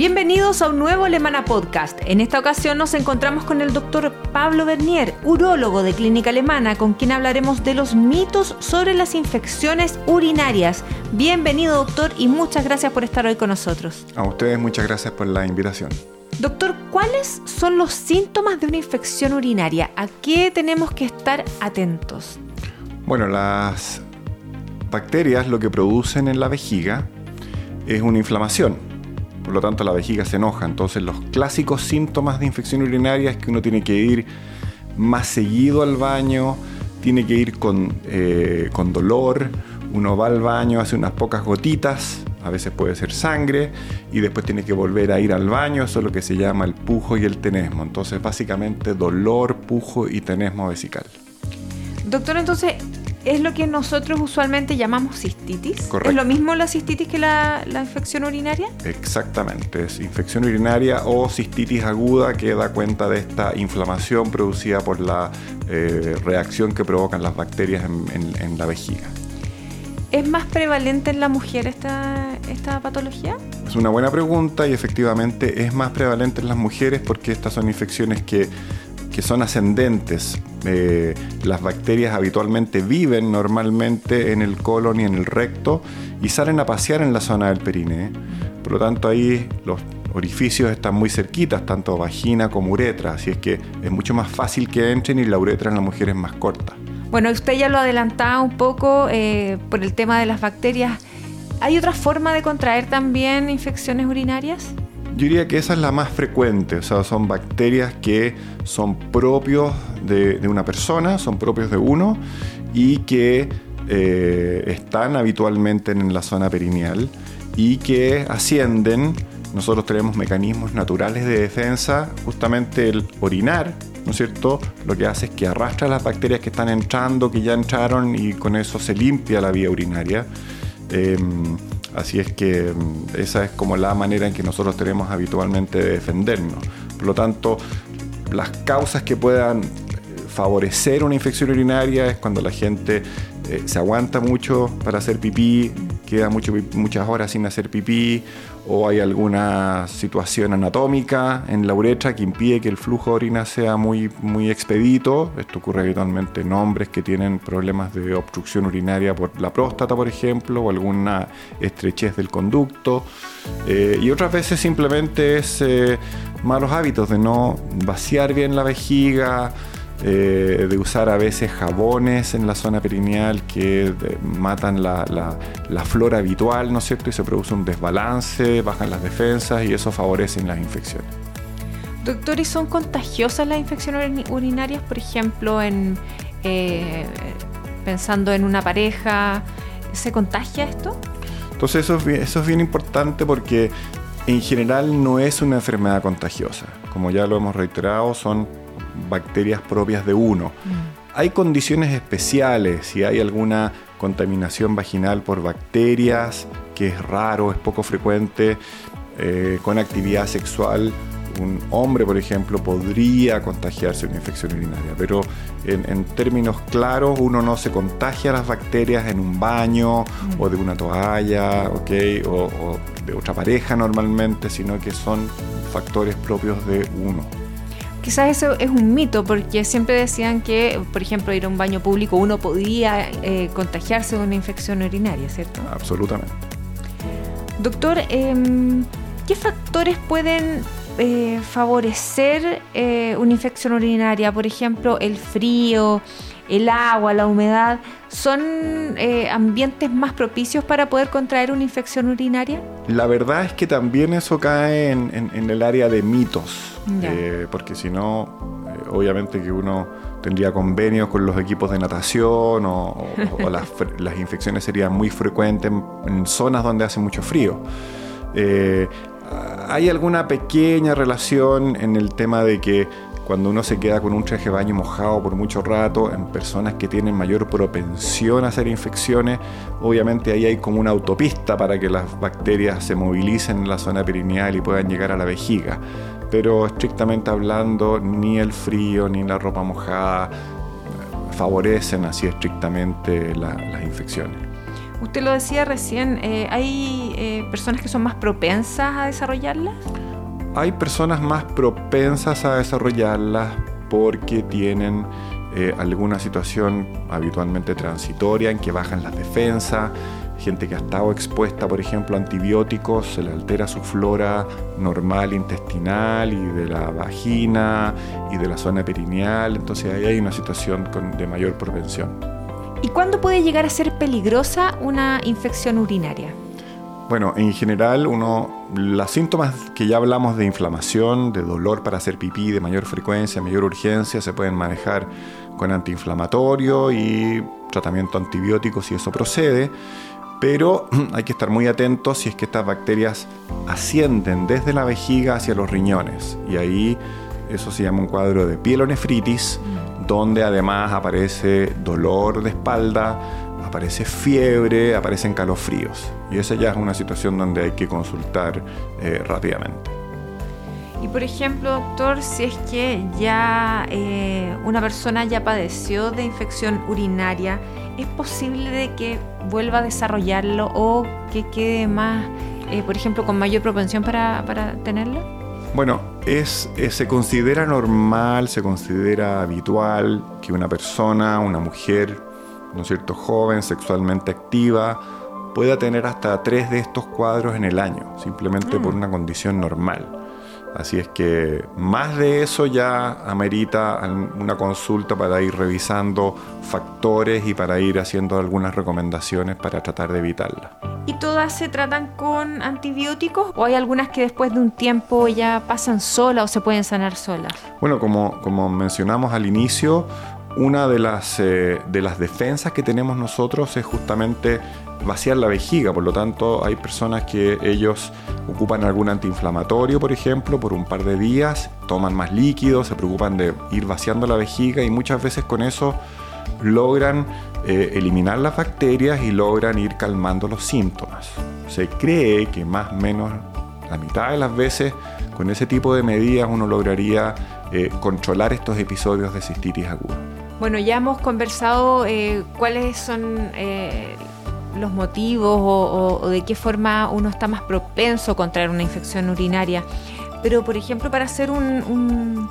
Bienvenidos a un nuevo Alemana Podcast. En esta ocasión nos encontramos con el doctor Pablo Bernier, urólogo de Clínica Alemana, con quien hablaremos de los mitos sobre las infecciones urinarias. Bienvenido doctor y muchas gracias por estar hoy con nosotros. A ustedes muchas gracias por la invitación. Doctor, ¿cuáles son los síntomas de una infección urinaria? ¿A qué tenemos que estar atentos? Bueno, las bacterias lo que producen en la vejiga es una inflamación por lo tanto la vejiga se enoja. Entonces los clásicos síntomas de infección urinaria es que uno tiene que ir más seguido al baño, tiene que ir con, eh, con dolor, uno va al baño, hace unas pocas gotitas, a veces puede ser sangre, y después tiene que volver a ir al baño, eso es lo que se llama el pujo y el tenesmo. Entonces básicamente dolor, pujo y tenesmo vesical. Doctor, entonces es lo que nosotros usualmente llamamos cistitis. Correcto. ¿Es lo mismo la cistitis que la, infección urinaria? Exactamente, es infección urinaria o cistitis aguda que da cuenta de esta inflamación producida por la eh, reacción que provocan las bacterias en, la vejiga. ¿Es más prevalente en la mujer esta, esta patología? Es una buena pregunta y efectivamente es más prevalente en las mujeres porque estas son infecciones que que son ascendentes. Eh, las bacterias habitualmente viven normalmente en el colon y en el recto y salen a pasear en la zona del perine. Por lo tanto, ahí los orificios están muy cerquitas, tanto vagina como uretra, así es que es mucho más fácil que entren y la uretra en la mujer es más corta. Bueno, usted ya lo adelantaba un poco eh, por el tema de las bacterias. ¿Hay otra forma de contraer también infecciones urinarias? Yo diría que esa es la más frecuente, o sea, son bacterias que son propios de, una persona, son propios de uno y que eh, están habitualmente en la zona perineal y que ascienden. Nosotros tenemos mecanismos naturales de defensa, justamente el orinar, ¿no es cierto? Lo que hace es que arrastra las bacterias que están entrando, que ya entraron y con eso se limpia la vía urinaria. Em, Así es que mm, esa es como la manera en que nosotros tenemos habitualmente de defendernos. Por lo tanto, las causas que puedan eh, favorecer una infección urinaria es cuando la gente eh, se aguanta mucho para hacer pipí, queda muchas horas sin hacer pipí, o hay alguna situación anatómica en la uretra que impide que el flujo de orina sea muy, muy expedito. Esto ocurre habitualmente en hombres que tienen problemas de obstrucción urinaria por la próstata, por ejemplo, o alguna estrechez del conducto. Eh, y otras veces simplemente es eh, malos hábitos de no vaciar bien la vejiga, eh, de usar a veces jabones en la zona perineal que eh, matan la, flora habitual, ¿no es cierto? Y se produce un desbalance, bajan las defensas y eso favorece las infecciones. Doctor, ¿y son contagiosas las infecciones urinarias, por ejemplo, en, eh, pensando en una pareja? ¿Se contagia esto? Entonces eso eso es bien importante porque en general no es una enfermedad contagiosa. Como ya lo hemos reiterado, son bacterias propias de uno. Mm. Hay condiciones especiales, si hay alguna contaminación vaginal por bacterias, que es raro, es poco frecuente, eh, con actividad sexual, un hombre, por ejemplo, podría contagiarse una infección urinaria, pero en, términos claros, uno no se contagia las bacterias en un baño o de una toalla, o de otra pareja normalmente, sino que son factores propios de uno. Quizás eso es un mito, porque siempre decían que, por ejemplo, ir a un baño público uno podía eh, contagiarse de una infección urinaria, ¿cierto? Absolutamente. Doctor, em, ¿qué factores pueden eh, favorecer eh, una infección urinaria? Por ejemplo, el frío, el agua, la humedad, ¿son eh, ambientes más propicios para poder contraer una infección urinaria? La verdad es que también eso cae en, el área de mitos, eh, porque si no, eh, obviamente que uno tendría convenios con los equipos de natación o, las, infecciones serían muy frecuentes en, zonas donde hace mucho frío. hay alguna pequeña relación en el tema de que cuando uno se queda con un traje de baño mojado por mucho rato, en personas que tienen mayor propensión a hacer infecciones, obviamente ahí hay como una autopista para que las bacterias se movilicen en la zona perineal y puedan llegar a la vejiga. Pero estrictamente hablando, ni el frío ni la ropa mojada favorecen así estrictamente las infecciones. Usted lo decía recién, eh, ¿hay eh, personas que son más propensas a desarrollarlas? Hay personas más propensas a desarrollarlas porque tienen eh, alguna situación habitualmente transitoria en que bajan las defensas, gente que ha estado expuesta, por ejemplo, a antibióticos, se le altera su flora normal intestinal y de la vagina y de la zona perineal, entonces ahí hay una situación de mayor propensión. ¿Y cuándo puede llegar a ser peligrosa una infección urinaria? Bueno, en general, uno, los síntomas que ya hablamos de inflamación, de dolor para hacer pipí de mayor frecuencia, mayor urgencia, se pueden manejar con antiinflamatorio y tratamiento antibiótico si eso procede. Pero hay que estar muy atentos si es que estas bacterias ascienden desde la vejiga hacia los riñones. Y ahí eso se llama un cuadro de pielonefritis, donde además aparece dolor de espalda, aparece fiebre, aparecen calofríos. Y esa ya es una situación donde hay que consultar eh, rápidamente. Y por ejemplo, doctor, si es que ya eh, una persona ya padeció de infección urinaria, ¿es posible de que vuelva a desarrollarlo o que quede más, eh, por ejemplo, con mayor propensión para, para tenerlo? Bueno, es, se considera normal, se considera habitual que una persona, una mujer, ¿no es cierto?, joven, sexualmente activa, pueda tener hasta tres de estos cuadros en el año, simplemente por mm. una condición normal. Así es que más de eso ya amerita una consulta para ir revisando factores y para ir haciendo algunas recomendaciones para tratar de evitarla. ¿Y todas se tratan con antibióticos o hay algunas que después de un tiempo ya pasan solas o se pueden sanar solas? Bueno, como, como mencionamos al inicio, una de las, eh, de las defensas que tenemos nosotros es justamente vaciar la vejiga, por lo tanto hay personas que ellos ocupan algún antiinflamatorio, por ejemplo, por un par de días, toman más líquidos, se preocupan de ir vaciando la vejiga y muchas veces con eso logran eh, eliminar las bacterias y logran ir calmando los síntomas. Se cree que más o menos la mitad de las veces con ese tipo de medidas uno lograría eh, controlar estos episodios de cistitis aguda. Bueno, ya hemos conversado eh, cuáles son eh, los motivos o, de qué forma uno está más propenso a contraer una infección urinaria. Pero, por ejemplo, para hacer un,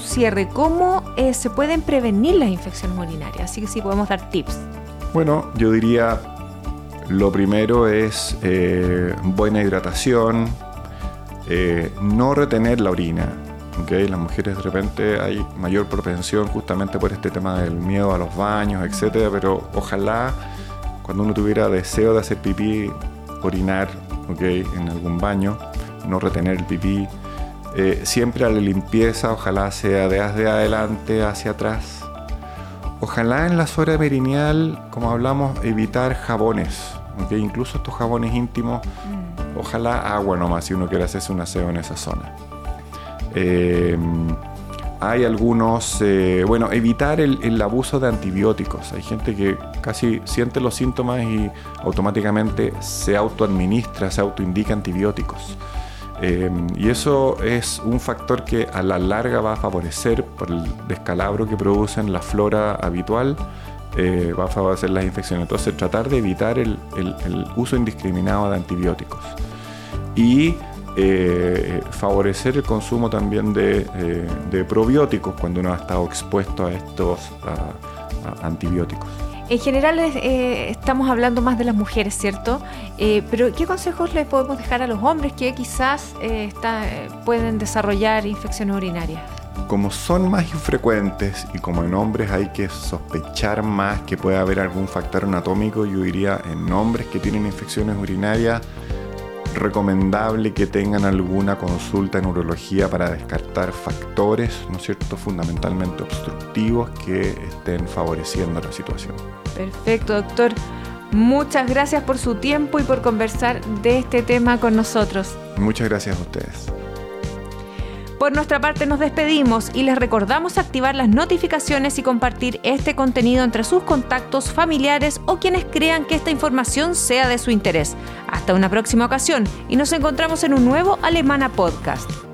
cierre, ¿cómo eh, se pueden prevenir las infecciones urinarias? Así que sí, podemos dar tips. Bueno, yo diría, lo primero es buena hidratación, no retener la orina las mujeres de repente hay mayor propensión justamente por este tema del miedo a los baños, etcétera, pero ojalá cuando uno tuviera deseo de hacer pipí, orinar, en algún baño, no retener el pipí. Eh, siempre a la limpieza, ojalá sea de hacia adelante hacia atrás. Ojalá en la zona perineal, como hablamos, evitar jabones, incluso estos jabones íntimos, mm. ojalá agua nomás si uno quiere hacerse un aseo en esa zona. Eh, hay algunos, eh, bueno, evitar el, abuso de antibióticos. Hay gente que casi siente los síntomas y automáticamente se autoadministra, se autoindica antibióticos. Eh, y eso es un factor que a la larga va a favorecer por el descalabro que producen la flora habitual, va a favorecer las infecciones. Entonces tratar de evitar el, el uso indiscriminado de antibióticos. Y eh, favorecer el consumo también de, eh, probióticos cuando uno ha estado expuesto a estos antibióticos. En general eh, estamos hablando más de las mujeres, ¿cierto? pero ¿qué consejos le podemos dejar a los hombres que quizás pueden desarrollar infecciones urinarias? Como son más infrecuentes y como en hombres hay que sospechar más que puede haber algún factor anatómico, yo diría en hombres que tienen infecciones urinarias recomendable que tengan alguna consulta en urología para descartar factores, ¿no es cierto?, fundamentalmente obstructivos que estén favoreciendo la situación. Perfecto, doctor. Muchas gracias por su tiempo y por conversar de este tema con nosotros. Muchas gracias a ustedes. Por nuestra parte nos despedimos y les recordamos activar las notificaciones y compartir este contenido entre sus contactos familiares o quienes crean que esta información sea de su interés. Hasta una próxima ocasión y nos encontramos en un nuevo Alemana Podcast.